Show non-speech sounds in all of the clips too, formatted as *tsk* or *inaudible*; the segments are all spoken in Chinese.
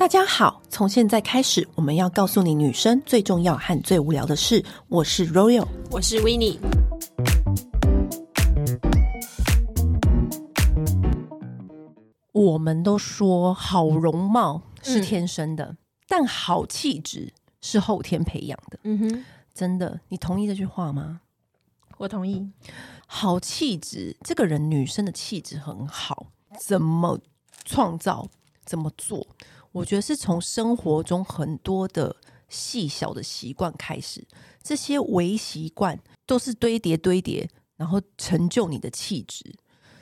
大家好，从现在开始，我们要告诉你女生最重要和最无聊的事。我是 Royal，我是 Winnie。我们都说好容貌是天生的，嗯、但好气质是后天培养的。嗯哼，真的，你同意这句话吗？我同意。好气质，这个人女生的气质很好，怎么创造？怎么做？我觉得是从生活中很多的细小的习惯开始，这些微习惯都是堆叠堆叠，然后成就你的气质。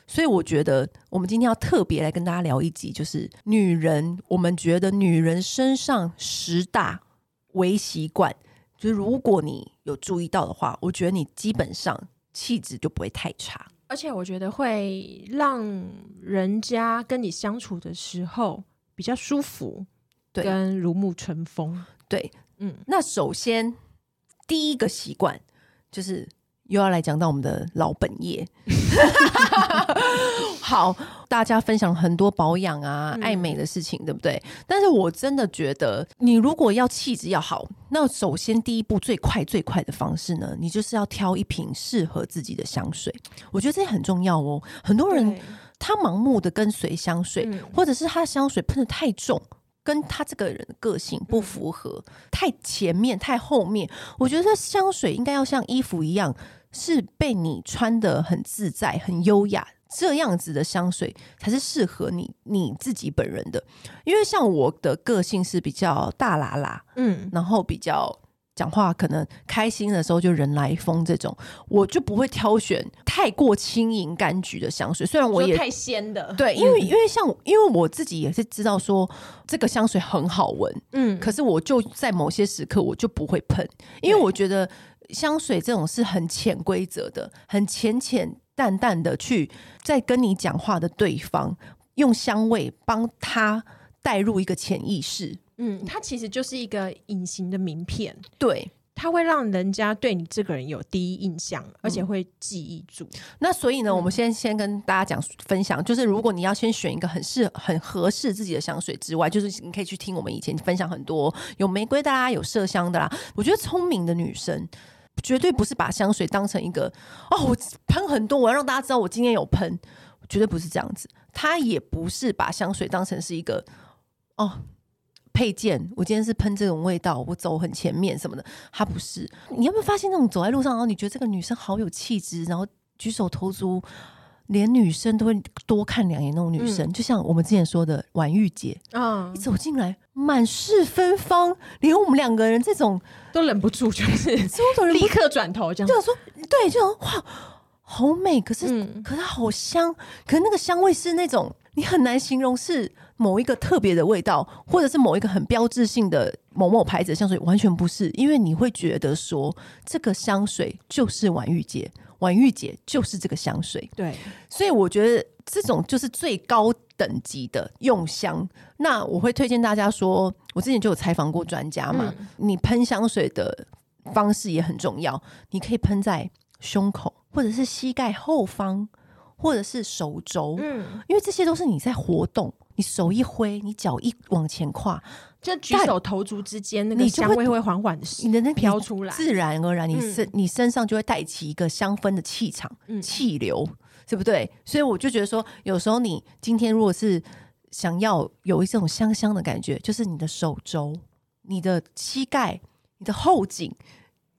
所以我觉得我们今天要特别来跟大家聊一集，就是女人，我们觉得女人身上十大微习惯，就是如果你有注意到的话，我觉得你基本上气质就不会太差，而且我觉得会让人家跟你相处的时候。比较舒服，对，跟如沐春风，对，嗯。那首先第一个习惯就是又要来讲到我们的老本业。*laughs* *laughs* 好，大家分享很多保养啊、爱美的事情，对不对？但是我真的觉得，你如果要气质要好，那首先第一步最快最快的方式呢，你就是要挑一瓶适合自己的香水。我觉得这很重要哦。很多人。他盲目的跟随香水，嗯、或者是他的香水喷的太重，跟他这个人的个性不符合，嗯、太前面太后面。我觉得香水应该要像衣服一样，是被你穿的很自在、很优雅，这样子的香水才是适合你你自己本人的。因为像我的个性是比较大喇喇，嗯，然后比较。讲话可能开心的时候就人来疯，这种我就不会挑选太过轻盈柑橘的香水。虽然我也太鲜的，对，因为因为像因为我自己也是知道说这个香水很好闻，嗯，可是我就在某些时刻我就不会喷，因为我觉得香水这种是很潜规则的，很浅浅淡淡的去在跟你讲话的对方用香味帮他带入一个潜意识。嗯，它其实就是一个隐形的名片，对，它会让人家对你这个人有第一印象，而且会记忆住。嗯、那所以呢，嗯、我们先先跟大家讲分享，就是如果你要先选一个很适很合适自己的香水之外，就是你可以去听我们以前分享很多有玫瑰的啦，有麝香的啦。我觉得聪明的女生绝对不是把香水当成一个哦，我喷很多，我要让大家知道我今天有喷，绝对不是这样子。她也不是把香水当成是一个哦。配件，我今天是喷这种味道，我走很前面什么的，他不是。你有没有发现那种走在路上，然后你觉得这个女生好有气质，然后举手投足，连女生都会多看两眼那种女生，嗯、就像我们之前说的婉玉姐。啊，一走进来满是芬芳，连我们两个人这种都忍不住，就是立刻转头这样，就说对，就哇，好美，可是、嗯、可是好香，可是那个香味是那种你很难形容是。某一个特别的味道，或者是某一个很标志性的某某牌子的香水，完全不是，因为你会觉得说这个香水就是婉玉姐，婉玉姐就是这个香水。对，所以我觉得这种就是最高等级的用香。那我会推荐大家说，我之前就有采访过专家嘛，嗯、你喷香水的方式也很重要，你可以喷在胸口，或者是膝盖后方，或者是手肘，嗯，因为这些都是你在活动。你手一挥，你脚一往前跨，就举手投足之间，那个香味会缓缓的，你的那飘出来，自然而然，你身、嗯、你身上就会带起一个香氛的气场、气、嗯、流，对不对？所以我就觉得说，有时候你今天如果是想要有一种香香的感觉，就是你的手肘、你的膝盖、你的后颈。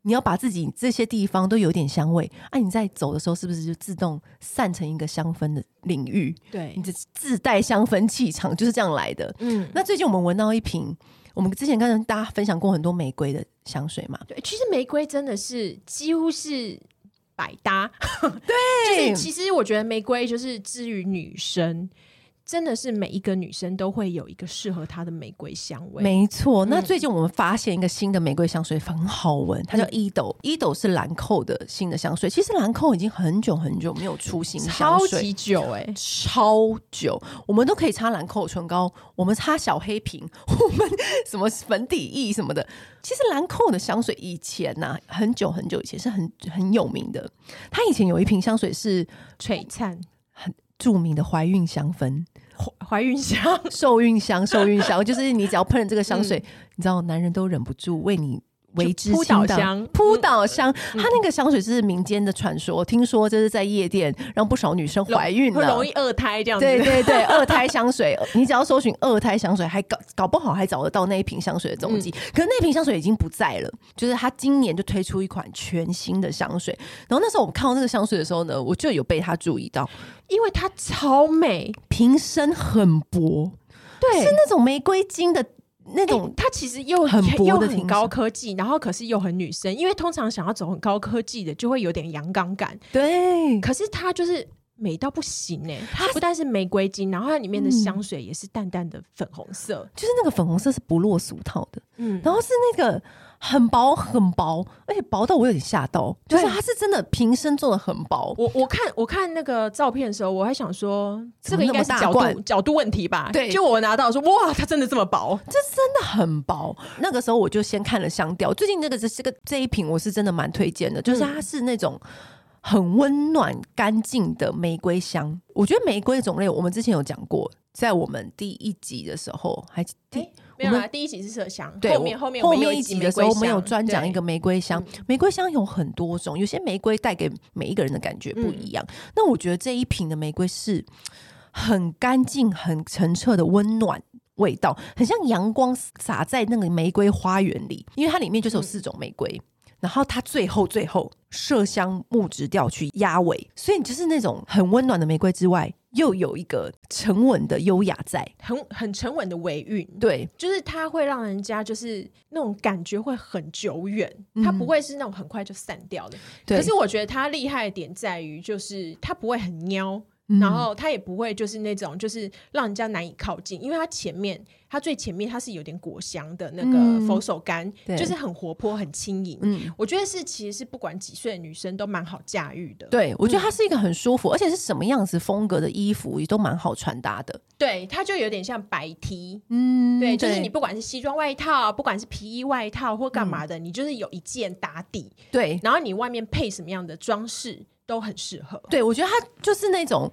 你要把自己这些地方都有点香味，啊，你在走的时候是不是就自动散成一个香氛的领域？对，你的自带香氛气场就是这样来的。嗯，那最近我们闻到一瓶，我们之前跟大家分享过很多玫瑰的香水嘛。对，其实玫瑰真的是几乎是百搭。*laughs* *laughs* 对，就是其实我觉得玫瑰就是至于女生。真的是每一个女生都会有一个适合她的玫瑰香味。没错，那最近我们发现一个新的玫瑰香水很好闻，它叫伊斗。伊斗是兰蔻的新的香水。其实兰蔻已经很久很久没有出新香水，超级久哎、欸，超久。我们都可以擦兰蔻唇膏，我们擦小黑瓶，我们 *laughs* 什么粉底液什么的。其实兰蔻的香水以前呐、啊，很久很久以前是很很有名的。它以前有一瓶香水是璀璨，很著名的怀孕香氛。怀孕香、*laughs* 受孕香、受孕香，就是你只要喷了这个香水，嗯、你知道男人都忍不住为你。为之扑倒香，扑倒香，它那个香水是民间的传说，听说这是在夜店让不少女生怀孕了，容易二胎这样子。对对对，二胎香水，*laughs* 你只要搜寻二胎香水，还搞搞不好还找得到那一瓶香水的踪迹。可是那瓶香水已经不在了，就是它今年就推出一款全新的香水。然后那时候我们看到这个香水的时候呢，我就有被它注意到，因为它超美，瓶身很薄，对，是那种玫瑰金的。那种、欸、它其实又很薄的，很高科技，然后可是又很女生，因为通常想要走很高科技的，就会有点阳刚感。对，可是它就是美到不行哎、欸！它不但是玫瑰金，然后它里面的香水也是淡淡的粉红色，嗯、就是那个粉红色是不落俗套的。嗯，然后是那个。很薄很薄，而且薄到我有点吓到，就是它是真的瓶身做的很薄。我我看我看那个照片的时候，我还想说这个应该是角度角度问题吧？对，就我拿到说哇，它真的这么薄，这真的很薄。那个时候我就先看了香调，最近这个这是个这一瓶我是真的蛮推荐的，就是它是那种很温暖干净的玫瑰香。我觉得玫瑰的种类我们之前有讲过，在我们第一集的时候还第。欸没有啊，第一集是麝香，对，后面后面后面一集的时候，我们有专讲一个玫瑰香。玫瑰香有很多种，有些玫瑰带给每一个人的感觉不一样。嗯、那我觉得这一瓶的玫瑰是很干净、很澄澈的温暖味道，很像阳光洒在那个玫瑰花园里，因为它里面就是有四种玫瑰。嗯然后它最后最后麝香木质调去压尾，所以你就是那种很温暖的玫瑰之外，又有一个沉稳的优雅在，很很沉稳的尾韵。对，就是它会让人家就是那种感觉会很久远，它不会是那种很快就散掉的。嗯，可是我觉得它厉害的点在于，就是它不会很喵。然后它也不会就是那种就是让人家难以靠近，因为它前面它最前面它是有点果香的那个佛手柑，嗯、就是很活泼很轻盈。嗯，我觉得是其实是不管几岁的女生都蛮好驾驭的。对，我觉得它是一个很舒服，嗯、而且是什么样子风格的衣服也都蛮好穿搭的。对，它就有点像白 T，嗯，对，就是你不管是西装外套，不管是皮衣外套或干嘛的，嗯、你就是有一件打底。对，然后你外面配什么样的装饰？都很适合，对，我觉得它就是那种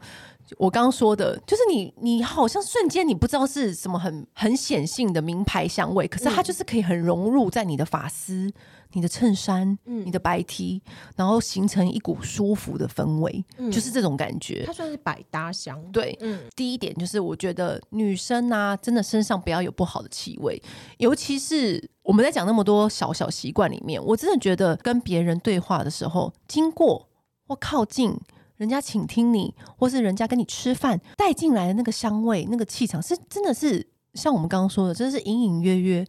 我刚刚说的，就是你你好像瞬间你不知道是什么很很显性的名牌香味，可是它就是可以很融入在你的发丝、你的衬衫、嗯、你的白 T，然后形成一股舒服的氛围，嗯、就是这种感觉。它算是百搭香，对，嗯。第一点就是我觉得女生啊，真的身上不要有不好的气味，尤其是我们在讲那么多小小习惯里面，我真的觉得跟别人对话的时候，经过。或靠近人家请听你，或是人家跟你吃饭带进来的那个香味、那个气场，是真的是像我们刚刚说的，真的是隐隐约约，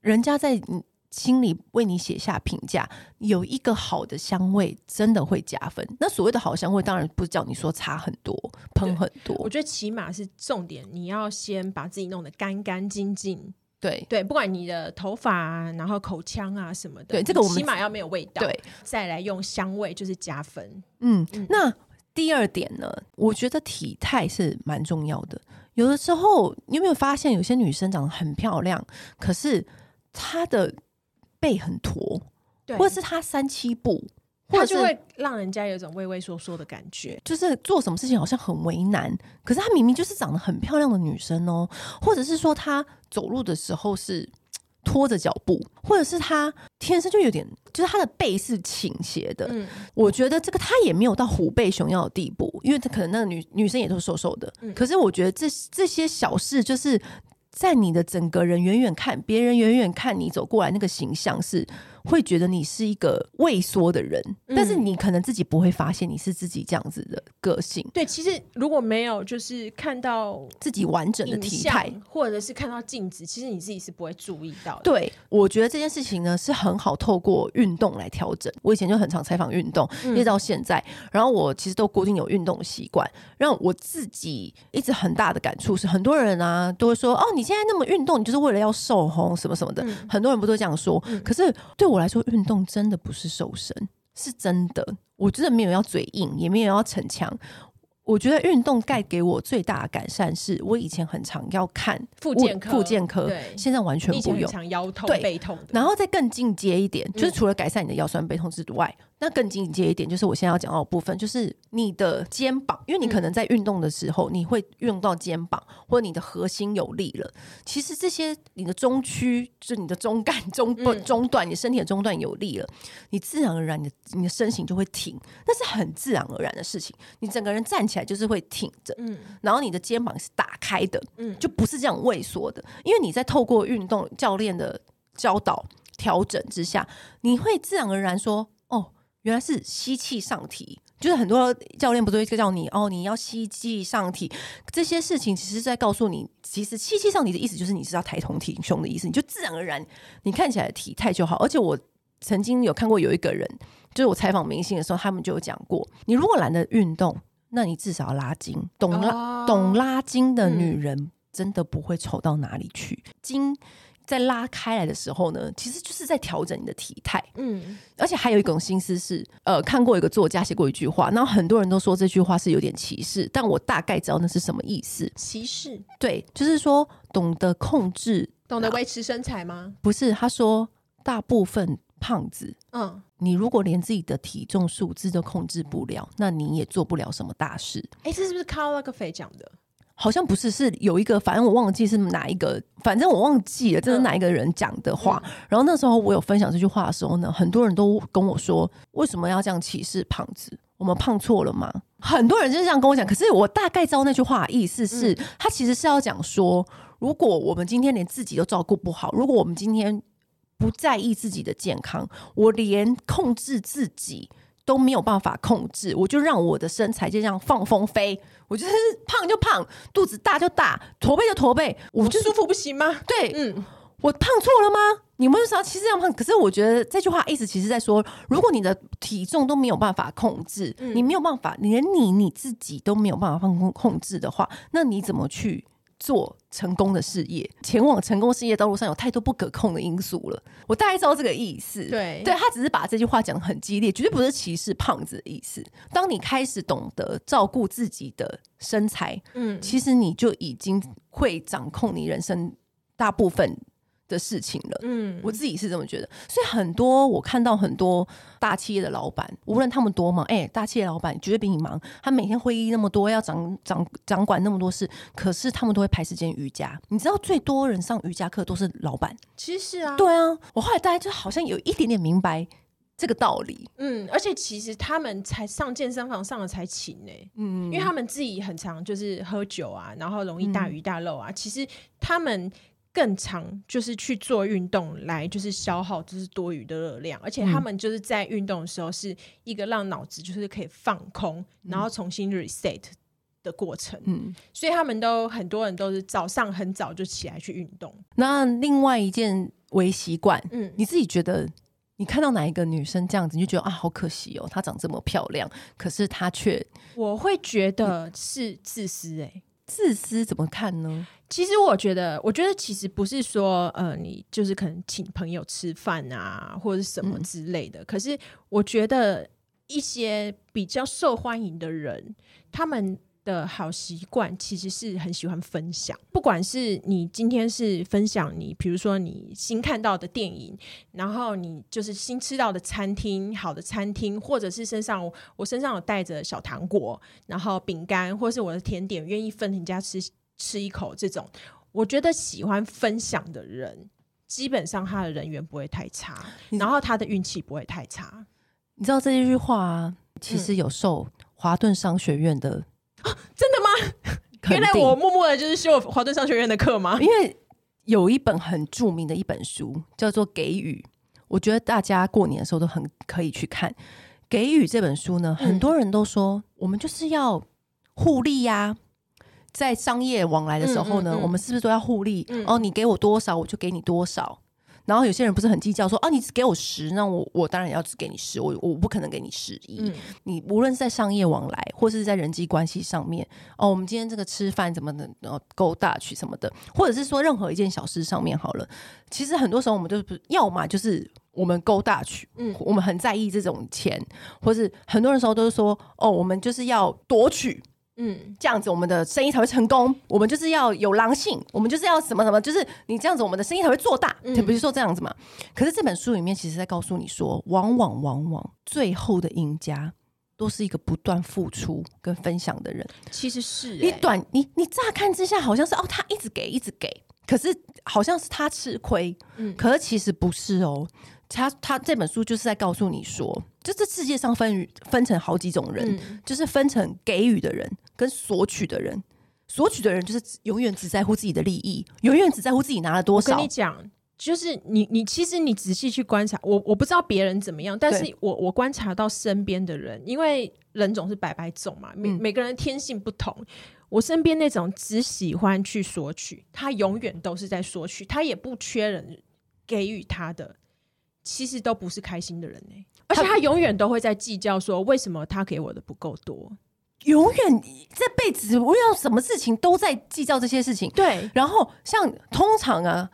人家在你心里为你写下评价。有一个好的香味，真的会加分。那所谓的好香味，当然不是叫你说差很多、喷很多。我觉得起码是重点，你要先把自己弄得干干净净。对对，不管你的头发啊，然后口腔啊什么的，对这个我们起码要没有味道，对，再来用香味就是加分。嗯，嗯，那第二点呢，我觉得体态是蛮重要的。有的时候你有没有发现，有些女生长得很漂亮，可是她的背很驼，或者是她三七步。他就会让人家有一种畏畏缩缩的感觉，就是做什么事情好像很为难。可是她明明就是长得很漂亮的女生哦，或者是说她走路的时候是拖着脚步，或者是她天生就有点，就是她的背是倾斜的。嗯，我觉得这个她也没有到虎背熊腰的地步，因为她可能那个女女生也都瘦瘦的。嗯，可是我觉得这这些小事，就是在你的整个人远远看，别人远远看你走过来那个形象是。会觉得你是一个畏缩的人，嗯、但是你可能自己不会发现你是自己这样子的个性。对，其实如果没有就是看到自己完整的体态，或者是看到镜子，其实你自己是不会注意到的。对，我觉得这件事情呢是很好透过运动来调整。我以前就很常采访运动，一直到现在，嗯、然后我其实都固定有运动的习惯，让我自己一直很大的感触是，很多人啊都会说哦，你现在那么运动，你就是为了要瘦红什么什么的。嗯、很多人不都这样说？嗯、可是对我。我来说，运动真的不是瘦身，是真的。我真的没有要嘴硬，也没有要逞强。我觉得运动带给我最大的改善，是我以前很常要看复健科，复健科，对，现在完全不用。常腰痛、背痛，然后再更进阶一点，嗯、就是除了改善你的腰酸背痛之外，那更进阶一点，就是我现在要讲到的部分，就是你的肩膀，因为你可能在运动的时候，嗯、你会用到肩膀，或者你的核心有力了。其实这些你的中区，就是你的中干、中不中段，你身体的中段有力了，你自然而然你的你的身形就会挺，那是很自然而然的事情。你整个人站起来就是会挺着，嗯，然后你的肩膀是打开的，嗯，就不是这样畏缩的，因为你在透过运动教练的教导调整之下，你会自然而然说。原来是吸气上提，就是很多教练不都会叫你哦，你要吸气上提。这些事情其实在告诉你，其实吸气上提的意思就是你是要抬头挺胸的意思，你就自然而然你看起来的体态就好。而且我曾经有看过有一个人，就是我采访明星的时候，他们就有讲过，你如果懒得运动，那你至少要拉筋。懂拉、哦、懂拉筋的女人真的不会丑到哪里去，筋。在拉开来的时候呢，其实就是在调整你的体态。嗯，而且还有一种心思是，呃，看过一个作家写过一句话，然后很多人都说这句话是有点歧视，但我大概知道那是什么意思。歧视？对，就是说懂得控制，懂得维持身材吗？不是，他说大部分胖子，嗯，你如果连自己的体重数字都控制不了，那你也做不了什么大事。哎，这是不是 Karl Lagerfeld 讲的？好像不是，是有一个，反正我忘记是哪一个，反正我忘记了，这是哪一个人讲的话。嗯、然后那时候我有分享这句话的时候呢，很多人都跟我说，为什么要这样歧视胖子？我们胖错了吗？很多人就是这样跟我讲。可是我大概知道那句话的意思是，嗯、他其实是要讲说，如果我们今天连自己都照顾不好，如果我们今天不在意自己的健康，我连控制自己。都没有办法控制，我就让我的身材就这样放风飞，我就是胖就胖，肚子大就大，驼背就驼背，我就舒服不行吗？对，嗯，我胖错了吗？你们为啥其实这样胖？可是我觉得这句话意思其实在说，如果你的体重都没有办法控制，嗯、你没有办法，连你你自己都没有办法放控控制的话，那你怎么去？做成功的事业，前往成功事业道路上有太多不可控的因素了。我大概知道这个意思。对，对他只是把这句话讲的很激烈，绝对不是歧视胖子的意思。当你开始懂得照顾自己的身材，嗯，其实你就已经会掌控你人生大部分的事情了，嗯，我自己是这么觉得，所以很多我看到很多大企业的老板，无论他们多忙，哎、欸，大企业老板绝对比你忙，他每天会议那么多，要掌掌掌管那么多事，可是他们都会排时间瑜伽。你知道最多人上瑜伽课都是老板，其实是啊，对啊，我后来大家就好像有一点点明白这个道理，嗯，而且其实他们才上健身房上的才勤呢、欸，嗯，因为他们自己很常就是喝酒啊，然后容易大鱼大肉啊，嗯、其实他们。更常就是去做运动来就是消耗就是多余的热量，而且他们就是在运动的时候是一个让脑子就是可以放空，嗯、然后重新 reset 的过程。嗯，所以他们都很多人都是早上很早就起来去运动。那另外一件微习惯，嗯，你自己觉得你看到哪一个女生这样子，你就觉得啊，好可惜哦，她长这么漂亮，可是她却……我会觉得是自私哎、欸。自私怎么看呢？其实我觉得，我觉得其实不是说，呃，你就是可能请朋友吃饭啊，或者什么之类的。嗯、可是我觉得一些比较受欢迎的人，他们。的好习惯其实是很喜欢分享，不管是你今天是分享你，比如说你新看到的电影，然后你就是新吃到的餐厅，好的餐厅，或者是身上我身上有带着小糖果，然后饼干，或是我的甜点，愿意分人家吃吃一口，这种我觉得喜欢分享的人，基本上他的人缘不会太差，然后他的运气不会太差。你知道这一句话啊，其实有受华顿商学院的。啊，真的吗？*laughs* 原来我默默的就是修华顿商学院的课吗？因为有一本很著名的一本书叫做《给予》，我觉得大家过年的时候都很可以去看《给予》这本书呢。很多人都说，我们就是要互利呀、啊，在商业往来的时候呢，嗯嗯嗯、我们是不是都要互利？嗯、哦，你给我多少，我就给你多少。然后有些人不是很计较，说啊，你只给我十，那我我当然要只给你十，我我不可能给你十一。嗯、你无论是在商业往来，或是在人际关系上面，哦，我们今天这个吃饭怎么的，哦，go Dutch 什么的，或者是说任何一件小事上面好了，其实很多时候我们就是要么就是我们 go Dutch，嗯，我们很在意这种钱，或是很多人时候都是说，哦，我们就是要夺取。嗯，这样子我们的生意才会成功。我们就是要有狼性，我们就是要什么什么，就是你这样子，我们的生意才会做大。嗯，不是说这样子嘛？可是这本书里面其实在告诉你说，往往往往最后的赢家都是一个不断付出跟分享的人。其实是、欸、你短你你乍看之下好像是哦，他一直给一直给，可是好像是他吃亏。嗯，可是其实不是哦。他他这本书就是在告诉你说，就这世界上分分成好几种人，嗯、就是分成给予的人跟索取的人。索取的人就是永远只在乎自己的利益，永远只在乎自己拿了多少。我跟你讲，就是你你其实你仔细去观察，我我不知道别人怎么样，但是我我观察到身边的人，因为人总是百百种嘛，每、嗯、每个人天性不同。我身边那种只喜欢去索取，他永远都是在索取，他也不缺人给予他的。其实都不是开心的人呢、欸，而且他永远都会在计较说，为什么他给我的不够多，永远这辈子我有什么事情都在计较这些事情。对，然后像通常啊，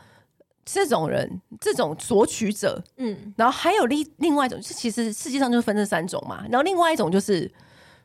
这种人这种索取者，嗯，然后还有另另外一种，其实世界上就分这三种嘛。然后另外一种就是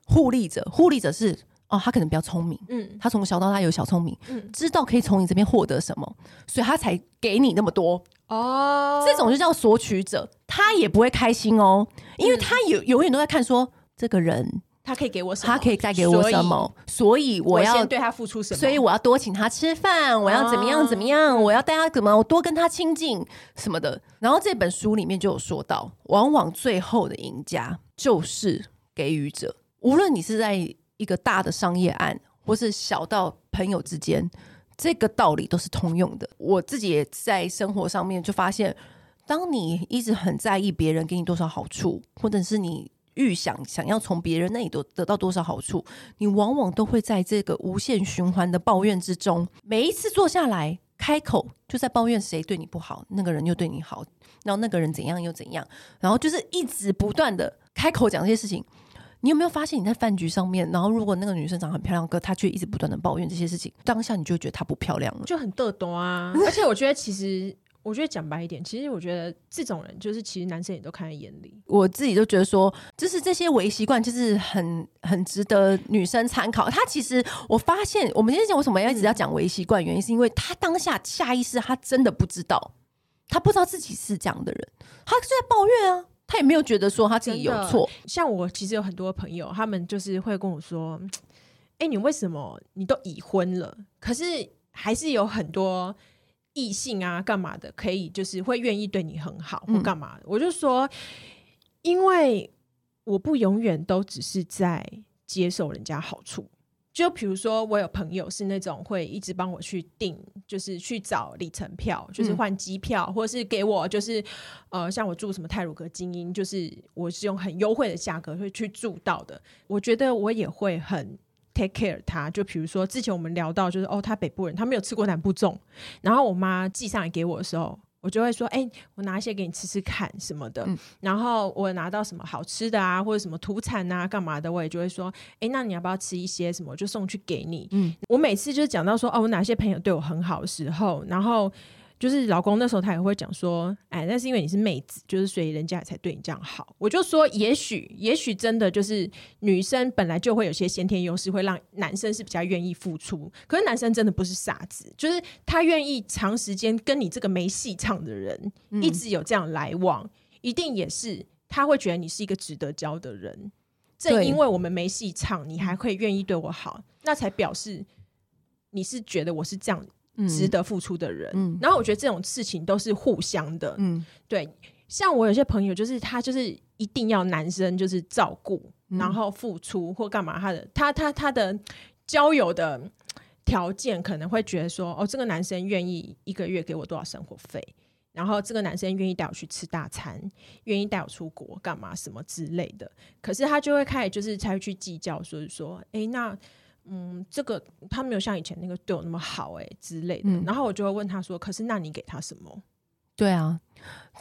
互利者，互利者是哦，他可能比较聪明，嗯，他从小到大有小聪明，嗯，知道可以从你这边获得什么，所以他才给你那么多。哦，这种就叫索取者，他也不会开心哦，因为他有永远都在看说，这个人他可以给我什么，他可以带给我什么，所以我要我对他付出什么，所以我要多请他吃饭，我要怎么样怎么样，我要带他怎么，我多跟他亲近什么的。然后这本书里面就有说到，往往最后的赢家就是给予者，无论你是在一个大的商业案，或是小到朋友之间。这个道理都是通用的。我自己也在生活上面就发现，当你一直很在意别人给你多少好处，或者是你预想想要从别人那里得得到多少好处，你往往都会在这个无限循环的抱怨之中。每一次坐下来开口，就在抱怨谁对你不好，那个人又对你好，然后那个人怎样又怎样，然后就是一直不断的开口讲这些事情。你有没有发现你在饭局上面，然后如果那个女生长得很漂亮，可她却一直不断的抱怨这些事情，当下你就觉得她不漂亮了，就很嘚多啊。*laughs* 而且我觉得，其实我觉得讲白一点，其实我觉得这种人就是其实男生也都看在眼里。我自己都觉得说，就是这些微习惯，就是很很值得女生参考。他其实我发现，我们今天讲为什么要一直要讲微习惯，原因是因为他当下下意识他真的不知道，他不知道自己是这样的人，他就在抱怨啊。他也没有觉得说他自己有错。像我其实有很多朋友，他们就是会跟我说：“ *tsk* 哎、欸，你为什么你都已婚了，可是还是有很多异性啊，干嘛的，可以就是会愿意对你很好或干嘛的？”嗯、我就说：“因为我不永远都只是在接受人家好处。”就比如说，我有朋友是那种会一直帮我去订，就是去找里程票，就是换机票，嗯、或者是给我就是呃，像我住什么泰鲁阁精英，就是我是用很优惠的价格会去住到的。我觉得我也会很 take care 他。就比如说之前我们聊到，就是哦，他北部人，他没有吃过南部粽，然后我妈寄上来给我的时候。我就会说，哎、欸，我拿一些给你吃吃看什么的。嗯、然后我拿到什么好吃的啊，或者什么土产啊，干嘛的，我也就会说，哎、欸，那你要不要吃一些什么？我就送去给你。嗯，我每次就是讲到说，哦，我哪些朋友对我很好的时候，然后。就是老公那时候他也会讲说，哎，那是因为你是妹子，就是所以人家才对你这样好。我就说，也许，也许真的就是女生本来就会有些先天优势，会让男生是比较愿意付出。可是男生真的不是傻子，就是他愿意长时间跟你这个没戏唱的人一直有这样来往，嗯、一定也是他会觉得你是一个值得交的人。正因为我们没戏唱，你还会愿意对我好，那才表示你是觉得我是这样。值得付出的人，嗯，然后我觉得这种事情都是互相的，嗯，对。像我有些朋友，就是他就是一定要男生就是照顾，嗯、然后付出或干嘛，他的他他他的交友的条件可能会觉得说，哦，这个男生愿意一个月给我多少生活费，然后这个男生愿意带我去吃大餐，愿意带我出国干嘛什么之类的，可是他就会开始就是才会去计较，所以说，哎，那。嗯，这个他没有像以前那个对我那么好哎、欸、之类的，嗯、然后我就会问他说：“可是那你给他什么？”对啊，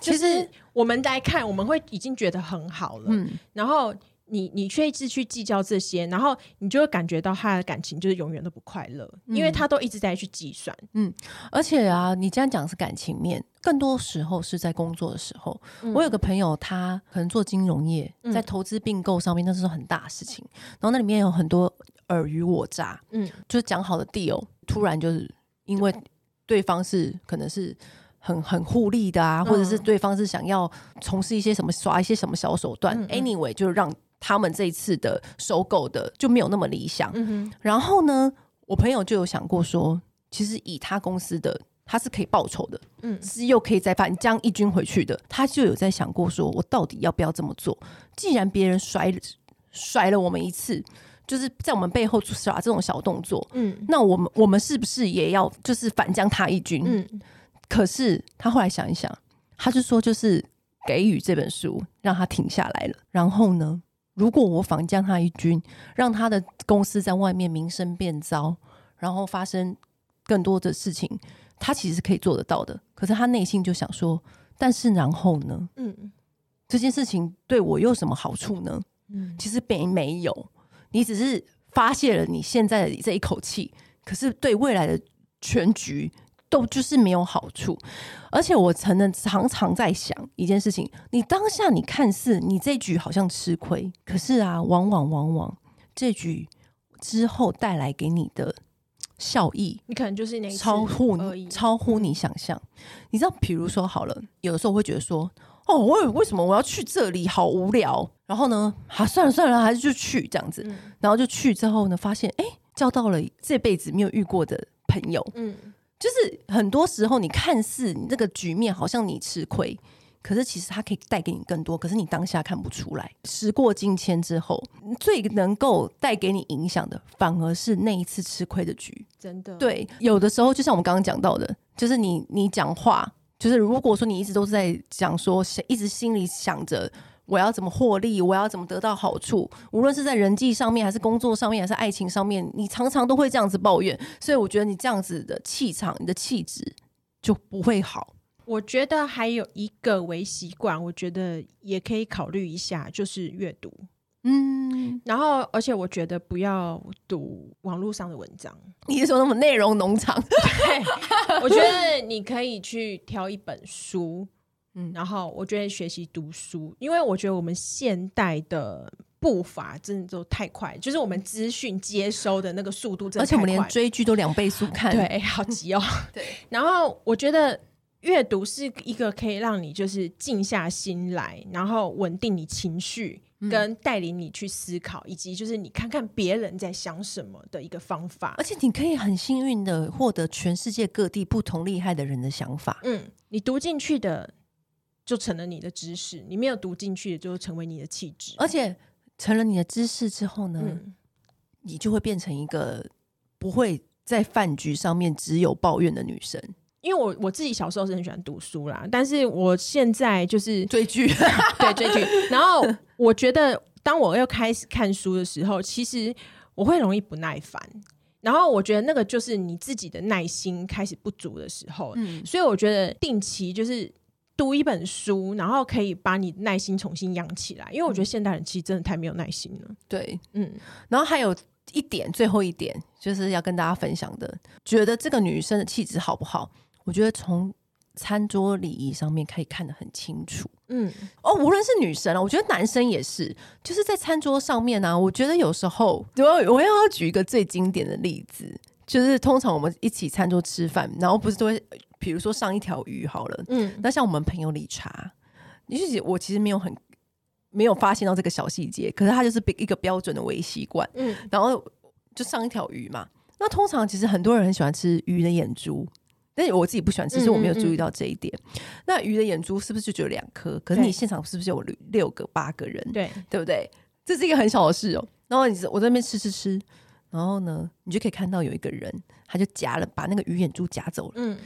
其实我们来看，我们会已经觉得很好了，嗯，然后你你却一直去计较这些，然后你就会感觉到他的感情就是永远都不快乐，嗯、因为他都一直在去计算，嗯，而且啊，你这样讲是感情面，更多时候是在工作的时候。嗯、我有个朋友，他可能做金融业，在投资并购上面，那是很大的事情，然后那里面有很多。尔虞我诈，嗯，就是讲好的 deal，突然就是因为对方是可能是很很互利的啊，或者是对方是想要从事一些什么耍一些什么小手段，，anyway 就让他们这一次的收购的就没有那么理想。嗯哼，然后呢，我朋友就有想过说，其实以他公司的。他是可以报仇的，嗯，是又可以再把你将一军回去的。他就有在想过，说我到底要不要这么做？既然别人甩甩了我们一次，就是在我们背后耍这种小动作，嗯，那我们我们是不是也要就是反将他一军？嗯，可是他后来想一想，他就说，就是给予这本书让他停下来了。然后呢，如果我反将他一军，让他的公司在外面名声变糟，然后发生更多的事情。他其实是可以做得到的，可是他内心就想说：“但是然后呢？嗯，这件事情对我有什么好处呢？嗯，其实并没有，你只是发泄了你现在的这一口气，可是对未来的全局都就是没有好处。而且我曾经常常在想一件事情：你当下你看似你这局好像吃亏，可是啊，往往往往这局之后带来给你的。”效益，你可能就是那超乎你超乎你想象。你知道，比如说好了，有的时候我会觉得说，哦，我为什么我要去这里？好无聊。然后呢，啊，算了算了，还是就去这样子。嗯、然后就去之后呢，发现哎，交到了这辈子没有遇过的朋友。嗯，就是很多时候你看似你这个局面好像你吃亏。可是其实它可以带给你更多，可是你当下看不出来。时过境迁之后，最能够带给你影响的，反而是那一次吃亏的局。真的，对，有的时候就像我们刚刚讲到的，就是你你讲话，就是如果说你一直都是在讲说，一直心里想着我要怎么获利，我要怎么得到好处，无论是在人际上面，还是工作上面，还是爱情上面，你常常都会这样子抱怨。所以我觉得你这样子的气场，你的气质就不会好。我觉得还有一个微习惯，我觉得也可以考虑一下，就是阅读。嗯，然后而且我觉得不要读网络上的文章。你是说那么内容农场？*laughs* 对，我觉得你可以去挑一本书，*laughs* 嗯，然后我觉得学习读书，因为我觉得我们现代的步伐真的都太快，就是我们资讯接收的那个速度真的而且我们连追剧都两倍速看，对，好急哦。*laughs* 对，然后我觉得。阅读是一个可以让你就是静下心来，然后稳定你情绪，跟带领你去思考，嗯、以及就是你看看别人在想什么的一个方法。而且你可以很幸运的获得全世界各地不同厉害的人的想法。嗯，你读进去的就成了你的知识，你没有读进去的就成为你的气质。而且成了你的知识之后呢，嗯、你就会变成一个不会在饭局上面只有抱怨的女生。因为我我自己小时候是很喜欢读书啦，但是我现在就是追剧，*laughs* 对追剧。然后我觉得，当我要开始看书的时候，其实我会容易不耐烦。然后我觉得那个就是你自己的耐心开始不足的时候。嗯，所以我觉得定期就是读一本书，然后可以把你耐心重新养起来。因为我觉得现代人其实真的太没有耐心了。对，嗯。然后还有一点，最后一点就是要跟大家分享的，觉得这个女生的气质好不好？我觉得从餐桌礼仪上面可以看得很清楚。嗯，哦，无论是女生啊，我觉得男生也是，就是在餐桌上面呢、啊。我觉得有时候，我我要举一个最经典的例子，就是通常我们一起餐桌吃饭，然后不是都会，比如说上一条鱼好了，嗯，那像我们朋友理查，你是我其实没有很没有发现到这个小细节，可是他就是一个标准的微习惯，嗯，然后就上一条鱼嘛。那通常其实很多人很喜欢吃鱼的眼珠。但是我自己不喜欢吃，所以我没有注意到这一点。嗯嗯嗯，那鱼的眼珠是不是就只有两颗？可是你现场是不是有六六个、八个人？对，对不对？这是一个很小的事哦。然后你我在那边吃吃吃，然后呢，你就可以看到有一个人，他就夹了，把那个鱼眼珠夹走了。嗯。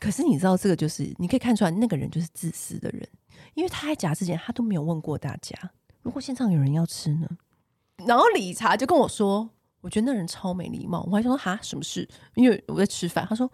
可是你知道，这个就是你可以看出来，那个人就是自私的人，因为他在夹之前，他都没有问过大家，如果现场有人要吃呢？然后理查就跟我说，我觉得那人超没礼貌。我还说哈，什么事？因为我在吃饭。他说。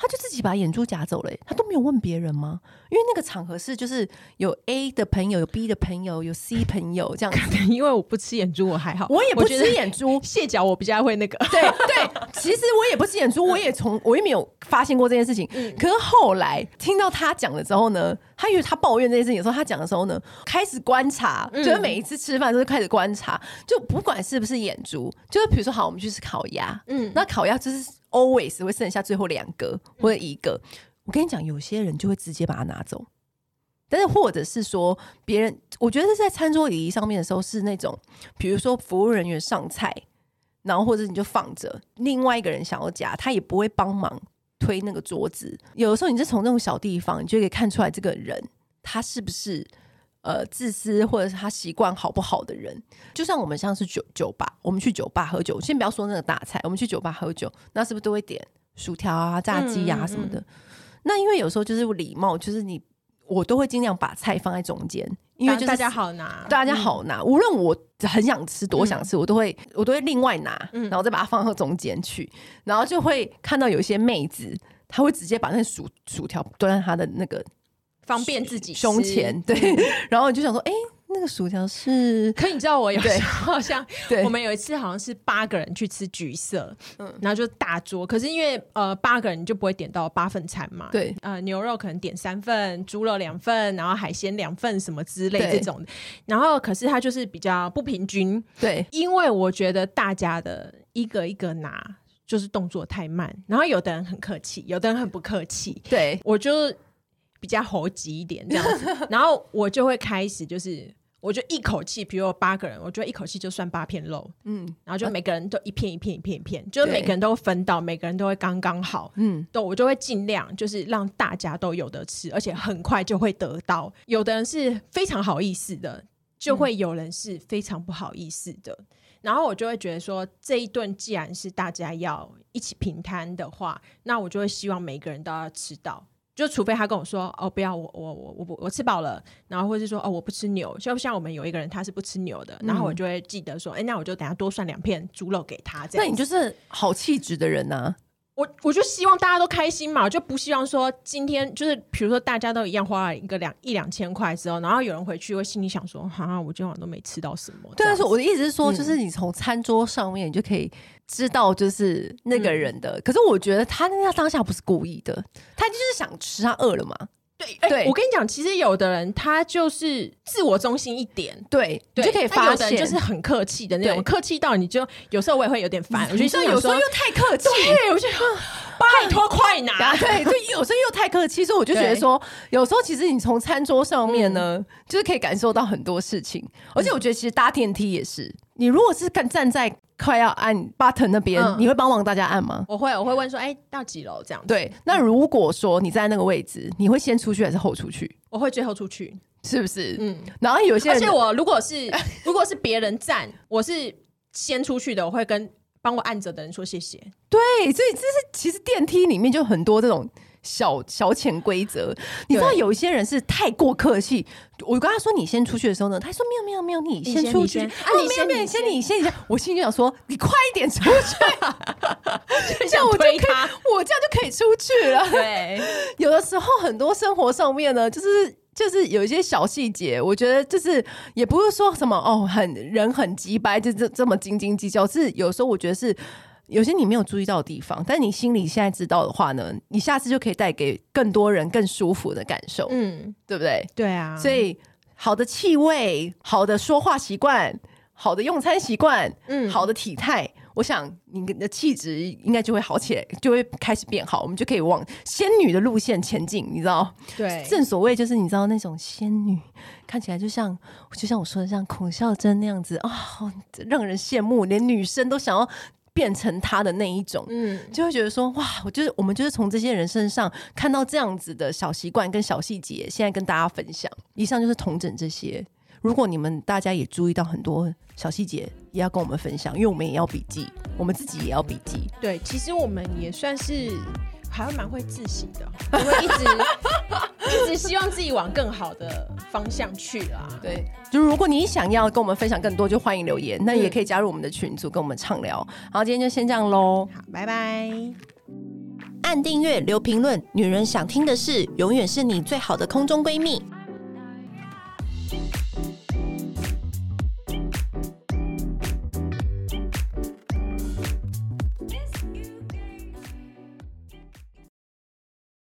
他就自己把眼珠夹走了，他都没有问别人吗？因为那个场合是就是有 A 的朋友，有 B 的朋友，有 C 朋友这样子。因为我不吃眼珠，我还好，我也不吃眼珠，*laughs* 蟹脚我比较会那个。对对，其实我也不吃眼珠，我也从我也没有发现过这件事情。嗯、可是后来听到他讲了之后呢，他以为他抱怨这件事情的时候，他讲的时候呢，开始观察，就是每一次吃饭都是开始观察，就不管是不是眼珠，就是比如说好，我们去吃烤鸭，嗯，那烤鸭就是。Always 会剩下最后两个或者一个，我跟你讲，有些人就会直接把它拿走，但是或者是说别人，我觉得在餐桌礼仪上面的时候是那种，比如说服务人员上菜，然后或者你就放着，另外一个人想要夹，他也不会帮忙推那个桌子。有的时候你是从那种小地方，你就可以看出来这个人他是不是。呃，自私或者是他习惯好不好的人，就像我们像是酒酒吧，我们去酒吧喝酒，先不要说那个大菜，我们去酒吧喝酒，那是不是都会点薯条啊、炸鸡啊什么的？嗯嗯嗯，那因为有时候就是礼貌，就是你我都会尽量把菜放在中间，因为就是大家好拿，大家好拿。嗯、无论我很想吃多想吃，嗯、我都会我都会另外拿，然后再把它放到中间去，然后就会看到有一些妹子，她会直接把那薯薯条端在她的那个。方便自己胸前，对，*laughs* 然后你就想说，哎、欸，那个薯条是？*laughs* 可你知道我有时候好像，*laughs* 对。我们有一次好像是八个人去吃橘色，嗯，然后就大桌，可是因为呃八个人你就不会点到八份餐嘛，对，呃牛肉可能点三份，猪肉两份，然后海鲜两份什么之类这种，然后可是它就是比较不平均，对，因为我觉得大家的一个一个拿就是动作太慢，然后有的人很客气，有的人很不客气，对。我就。比较猴急一点这样子，*laughs* 然后我就会开始就是，我就一口气，比如有八个人，我就一口气就算八片肉，嗯，然后就每个人都一片一片一片一片，就是每个人都分到，每个人都会刚刚好，嗯，都我就会尽量就是让大家都有的吃，而且很快就会得到。有的人是非常好意思的，就会有人是非常不好意思的，然后我就会觉得说，这一顿既然是大家要一起平摊的话，那我就会希望每个人都要吃到。就除非他跟我说哦，不要我我我我不我吃饱了，然后或者是说哦，我不吃牛，就像我们有一个人他是不吃牛的，嗯、然后我就会记得说，哎，那我就等下多算两片猪肉给他。这样，那你就是好气质的人呐、啊。我我就希望大家都开心嘛，我就不希望说今天就是比如说大家都一样花了一个两一两千块之后，然后有人回去会心里想说，哈、啊，我今天晚上都没吃到什么。对，但是我的意思是说，就是你从餐桌上面你就可以知道，就是那个人的。嗯、可是我觉得他那当下不是故意的，他就是想吃，他饿了嘛。对，欸、对，我跟你讲，其实有的人他就是自我中心一点，对，对你就可以发现，就是很客气的那种，客气到你就有时候我也会有点烦，我觉得有时候又太客气，对，我觉得拜托快拿，*laughs* 对，就，有时候又太客气，所以我就觉得说，有时候其实你从餐桌上面呢，嗯、就是可以感受到很多事情，而且我觉得其实搭电梯也是，你如果是站站在。快要按 button 那边，嗯、你会帮忙大家按吗？我会，我会问说，哎、欸，到几楼这样子？对，那如果说你在那个位置，你会先出去还是后出去？我会最后出去，是不是？嗯。然后有些人，而且我如果是 *laughs* 如果是别人站，我是先出去的，我会跟帮我按着的人说谢谢。对，所以这是其实电梯里面就很多这种。小小潜规则，你知道有一些人是太过客气。我跟他说你先出去的时候呢，他说没有没有没有，你先出去啊，你先你先你先你先。我心里就想说，你快一点出去，*laughs* 这样我就可以，我这样就可以出去了。对，*laughs* 有的时候很多生活上面呢，就是就是有一些小细节，我觉得就是也不是说什么哦，很人很急掰，就这这么斤斤计较。是有时候我觉得是。有些你没有注意到的地方，但你心里现在知道的话呢，你下次就可以带给更多人更舒服的感受，嗯，对不对？对啊，所以好的气味、好的说话习惯、好的用餐习惯、嗯，好的体态，我想你的气质应该就会好起来，就会开始变好，我们就可以往仙女的路线前进，你知道？对，正所谓就是你知道那种仙女看起来就像，就像我说的像孔孝真那样子啊，哦，让人羡慕，连女生都想要。变成他的那一种，嗯，就会觉得说哇，我就是我们就是从这些人身上看到这样子的小习惯跟小细节，现在跟大家分享。以上就是同整这些。如果你们大家也注意到很多小细节，也要跟我们分享，因为我们也要笔记，我们自己也要笔记。对，其实我们也算是。还会蛮会自省的，*laughs* 因为一直 *laughs* 一直希望自己往更好的方向去啦。对，就是如果你想要跟我们分享更多，就欢迎留言。那也可以加入我们的群组，跟我们畅聊。好，今天就先这样喽。好，拜拜。按订阅，留评论。女人想听的事，永远是你最好的空中闺蜜。